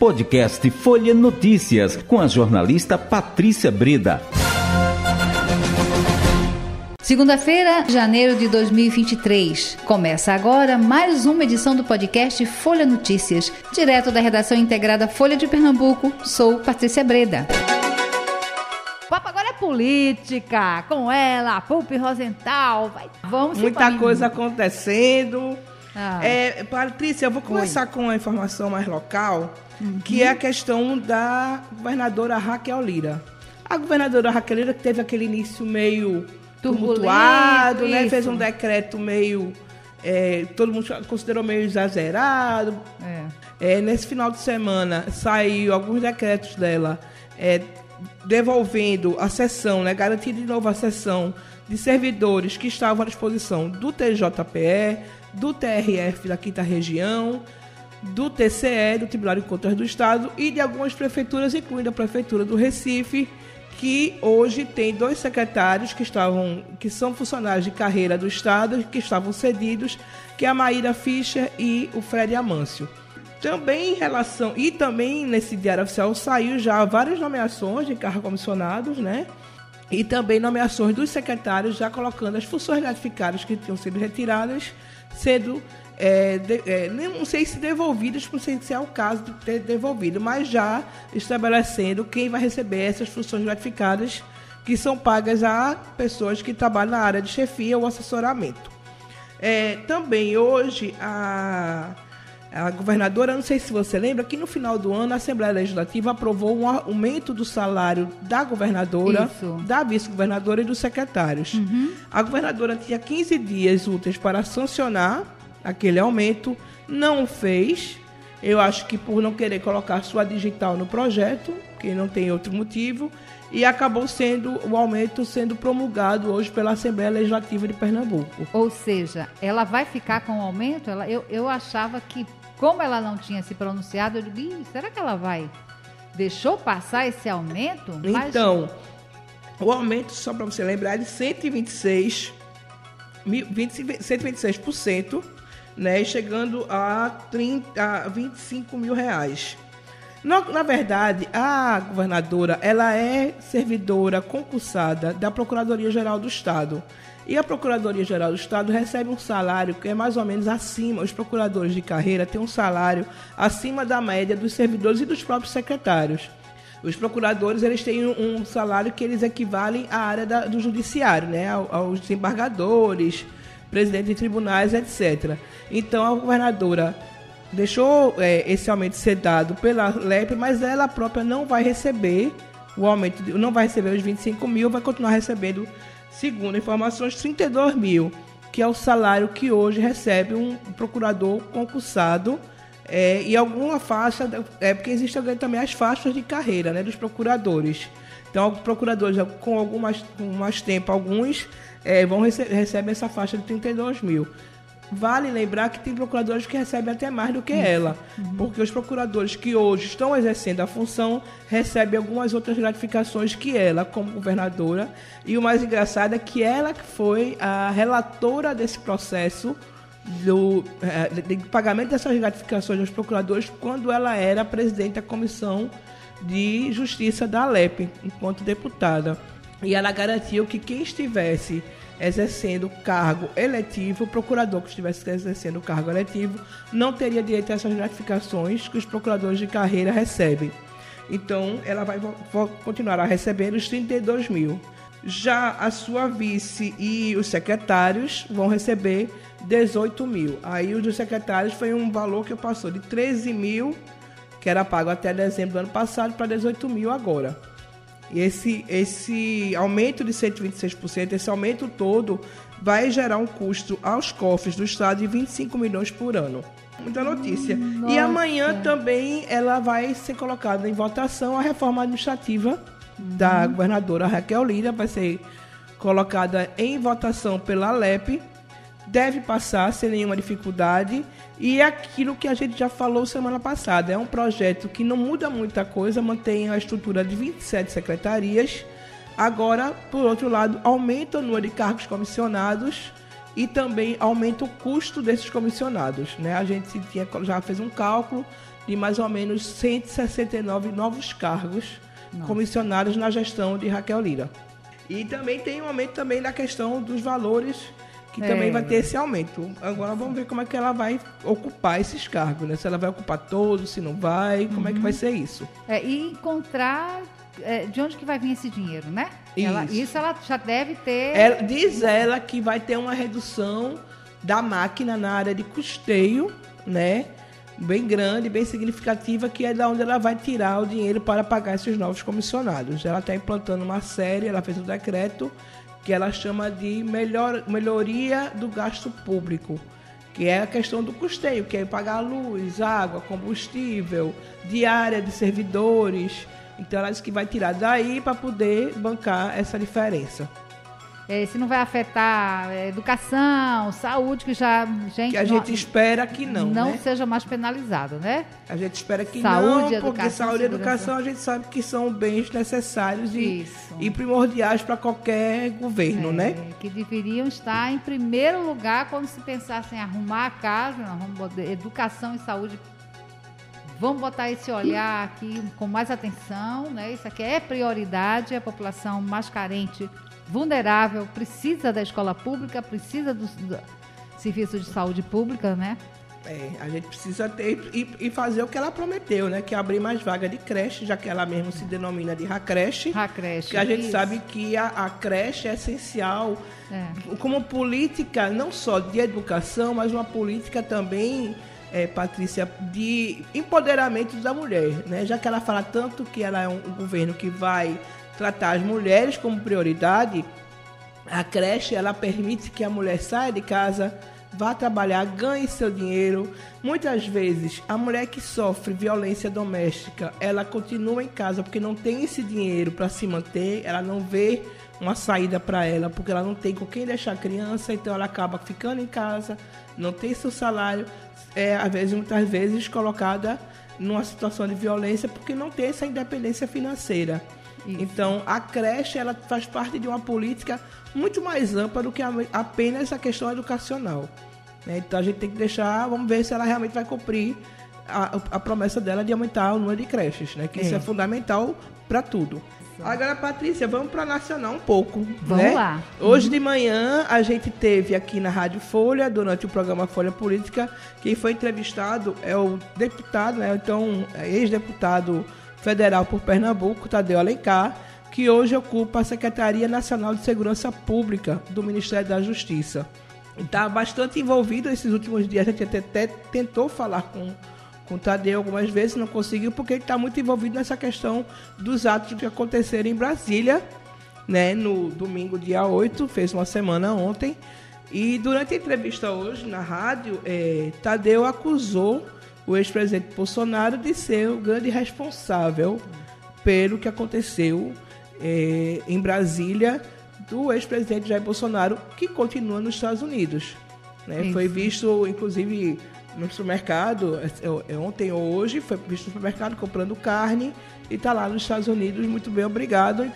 Podcast Folha Notícias, com a jornalista Patrícia Breda. Segunda-feira, janeiro de 2023. Começa agora mais uma edição do podcast Folha Notícias, direto da redação integrada Folha de Pernambuco. Sou Patrícia Breda. Papo agora é política, com ela, Pulpe Rosenthal. Vai, vamos Muita coisa acontecendo. Ah. É, Patrícia, eu vou começar Oi. com uma informação mais local, uhum. que é a questão da governadora Raquel Lira. A governadora Raquel Lira teve aquele início meio tumultuado, né? Fez um decreto meio. É, todo mundo considerou meio exagerado. É. É, nesse final de semana saiu alguns decretos dela é, devolvendo a sessão, né, garantindo de novo a sessão de servidores que estavam à disposição do TJPE, do TRF da Quinta Região, do TCE, do Tribunal de Contas do Estado e de algumas prefeituras, incluindo a Prefeitura do Recife, que hoje tem dois secretários que estavam, que são funcionários de carreira do Estado, que estavam cedidos, que é a Maíra Fischer e o Fred Amâncio. Também em relação, e também nesse diário oficial saiu já várias nomeações de cargos comissionados, né? E também nomeações dos secretários, já colocando as funções gratificadas que tinham sido retiradas, sendo é, de, é, não sei se devolvidas, por se é o caso de ter devolvido, mas já estabelecendo quem vai receber essas funções gratificadas que são pagas a pessoas que trabalham na área de chefia ou assessoramento. É, também hoje a, a governadora, não sei se você lembra, que no final do ano a Assembleia Legislativa aprovou um aumento do salário da governadora, Isso. da vice-governadora e dos secretários. Uhum. A governadora tinha 15 dias úteis para sancionar aquele aumento, não fez. Eu acho que por não querer colocar sua digital no projeto, que não tem outro motivo, e acabou sendo o aumento sendo promulgado hoje pela Assembleia Legislativa de Pernambuco. Ou seja, ela vai ficar com o aumento? Ela, eu, eu achava que, como ela não tinha se pronunciado, eu digo, será que ela vai? Deixou passar esse aumento? Então, Mas... o aumento, só para você lembrar, é de 126, 20, 126% né, chegando a, 30, a 25 mil reais. Na, na, verdade, a governadora ela é servidora concursada da Procuradoria-Geral do Estado. E a Procuradoria-Geral do Estado recebe um salário que é mais ou menos acima, os procuradores de carreira têm um salário acima da média dos servidores e dos próprios secretários. Os procuradores eles têm um salário que eles equivalem à área da, do judiciário, né? aos desembargadores, presidente de tribunais, etc. Então a governadora deixou é, esse aumento ser dado pela LEP, mas ela própria não vai receber o aumento, não vai receber os 25 mil, vai continuar recebendo, segundo informações, 32 mil, que é o salário que hoje recebe um procurador concursado é, e alguma faixa, é porque existem também as faixas de carreira né, dos procuradores. Então, procuradores com algum mais, com mais tempo, alguns é, vão rece recebem essa faixa de 32 mil. Vale lembrar que tem procuradores que recebem até mais do que ela, uhum. porque os procuradores que hoje estão exercendo a função recebem algumas outras gratificações que ela, como governadora. E o mais engraçado é que ela que foi a relatora desse processo do é, de pagamento dessas gratificações aos procuradores quando ela era presidente da comissão de justiça da Alep, enquanto deputada. E ela garantiu que quem estivesse exercendo cargo eletivo, o procurador que estivesse exercendo cargo eletivo, não teria direito a essas gratificações que os procuradores de carreira recebem. Então, ela vai continuar a receber os 32 mil. Já a sua vice e os secretários vão receber 18 mil. Aí os dos secretários foi um valor que passou de 13 mil, que era pago até dezembro do ano passado, para 18 mil agora. E esse, esse aumento de 126%, esse aumento todo, vai gerar um custo aos cofres do Estado de 25 milhões por ano. Muita notícia. Hum, e amanhã também ela vai ser colocada em votação a reforma administrativa uhum. da governadora Raquel Lira, vai ser colocada em votação pela LEP deve passar sem nenhuma dificuldade. E é aquilo que a gente já falou semana passada, é um projeto que não muda muita coisa, mantém a estrutura de 27 secretarias. Agora, por outro lado, aumenta o número de cargos comissionados e também aumenta o custo desses comissionados. Né? A gente tinha, já fez um cálculo de mais ou menos 169 novos cargos Nossa. comissionados na gestão de Raquel Lira. E também tem um aumento também na questão dos valores, que é. também vai ter esse aumento. Agora vamos ver como é que ela vai ocupar esses cargos, né? Se ela vai ocupar todos, se não vai, como uhum. é que vai uhum. ser isso. É, e encontrar é, de onde que vai vir esse dinheiro, né? Isso ela, isso ela já deve ter. Ela, diz ela que vai ter uma redução da máquina na área de custeio, né? Bem grande, bem significativa, que é da onde ela vai tirar o dinheiro para pagar esses novos comissionados. Ela está implantando uma série, ela fez um decreto que ela chama de melhor, melhoria do gasto público, que é a questão do custeio, que é pagar luz, água, combustível, diária de servidores então ela disse que vai tirar daí para poder bancar essa diferença. É, se não vai afetar é, educação, saúde, que já gente, que a gente não, espera que não, não né? seja mais penalizado, né? A gente espera que saúde, não, porque saúde e educação a gente sabe que são bens necessários e, e primordiais para qualquer governo, é, né? Que deveriam estar em primeiro lugar quando se pensasse em arrumar a casa, educação e saúde Vamos botar esse olhar aqui com mais atenção, né? Isso aqui é prioridade, a população mais carente, vulnerável, precisa da escola pública, precisa do, do serviço de saúde pública, né? É, a gente precisa ter e, e, fazer o que ela prometeu, né? Que é abrir mais vaga de creche, já que ela mesmo se denomina de Racreche. Racreche. Que a gente isso. sabe que a, a, creche é essencial é. como política não só de educação, mas uma política também é, Patrícia, de empoderamento da mulher, né? Já que ela fala tanto que ela é um, um governo que vai tratar as mulheres como prioridade, a creche ela permite que a mulher saia de casa, vá trabalhar, ganhe seu dinheiro. Muitas vezes a mulher que sofre violência doméstica, ela continua em casa porque não tem esse dinheiro para se manter, ela não vê uma saída para ela porque ela não tem com quem deixar a criança, então ela acaba ficando em casa, não tem seu salário, é, às vezes, muitas vezes, colocada numa situação de violência porque não tem essa independência financeira. Isso. Então, a creche ela faz parte de uma política muito mais ampla do que apenas a questão educacional. Né? Então, a gente tem que deixar, vamos ver se ela realmente vai cumprir a, a promessa dela de aumentar o número de creches, né? que é. isso é fundamental para tudo. Agora, Patrícia, vamos para Nacional um pouco. Vamos né? lá. Hoje uhum. de manhã, a gente teve aqui na Rádio Folha, durante o programa Folha Política, quem foi entrevistado é o deputado, né? então, ex-deputado federal por Pernambuco, Tadeu Alencar, que hoje ocupa a Secretaria Nacional de Segurança Pública do Ministério da Justiça. Está bastante envolvido esses últimos dias, a gente até tentou falar com com o Tadeu algumas vezes, não conseguiu, porque ele está muito envolvido nessa questão dos atos que aconteceram em Brasília, né, no domingo, dia 8, fez uma semana ontem. E durante a entrevista hoje na rádio, é, Tadeu acusou o ex-presidente Bolsonaro de ser o grande responsável pelo que aconteceu é, em Brasília do ex-presidente Jair Bolsonaro, que continua nos Estados Unidos. Né? Foi visto, inclusive, no supermercado, é, é, ontem ou hoje, foi visto no supermercado comprando carne e está lá nos Estados Unidos. Muito bem, obrigado.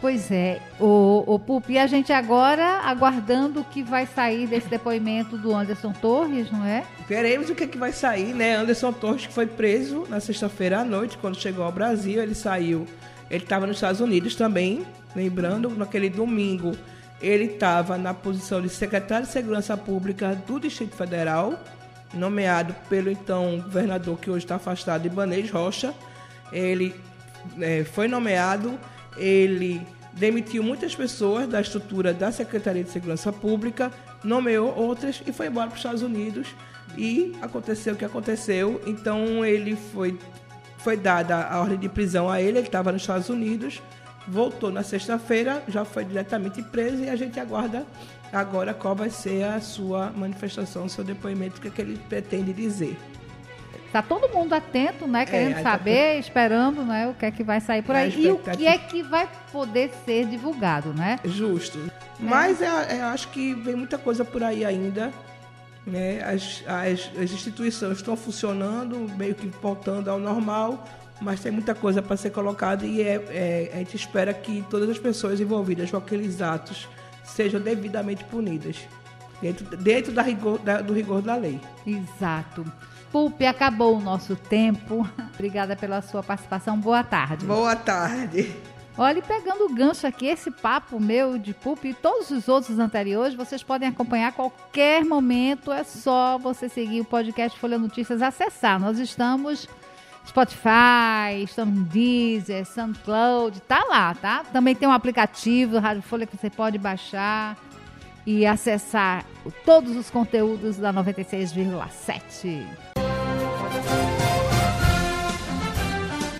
Pois é, o, o Pupi, a gente agora aguardando o que vai sair desse depoimento do Anderson Torres, não é? Veremos o que, é que vai sair, né? Anderson Torres que foi preso na sexta-feira à noite, quando chegou ao Brasil, ele saiu, ele estava nos Estados Unidos também, lembrando, naquele domingo, ele estava na posição de secretário de Segurança Pública do Distrito Federal, nomeado pelo então governador que hoje está afastado, Ibanez Rocha. Ele é, foi nomeado, ele demitiu muitas pessoas da estrutura da Secretaria de Segurança Pública, nomeou outras e foi embora para os Estados Unidos. E aconteceu o que aconteceu. Então ele foi, foi dada a ordem de prisão a ele, ele estava nos Estados Unidos, voltou na sexta-feira, já foi diretamente preso e a gente aguarda agora qual vai ser a sua manifestação, o seu depoimento, o que, é que ele pretende dizer. Tá todo mundo atento, né? Querendo é, saber, tá... esperando, né? O que é que vai sair por aí. E o que é que vai poder ser divulgado, né? Justo. É. Mas eu, é, eu acho que vem muita coisa por aí ainda. Né? As, as, as instituições estão funcionando, meio que voltando ao normal, mas tem muita coisa para ser colocada e é, é, a gente espera que todas as pessoas envolvidas com aqueles atos sejam devidamente punidas. dentro, dentro da rigor, da, do rigor da lei. Exato. Pulpe, acabou o nosso tempo. Obrigada pela sua participação. Boa tarde. Boa tarde. Olha, pegando o gancho aqui, esse papo meu de Pulp e todos os outros anteriores, vocês podem acompanhar a qualquer momento. É só você seguir o podcast Folha Notícias, acessar. Nós estamos Spotify, estamos no Deezer, SoundCloud, tá lá, tá? Também tem um aplicativo do Rádio Folha que você pode baixar e acessar todos os conteúdos da 96,7.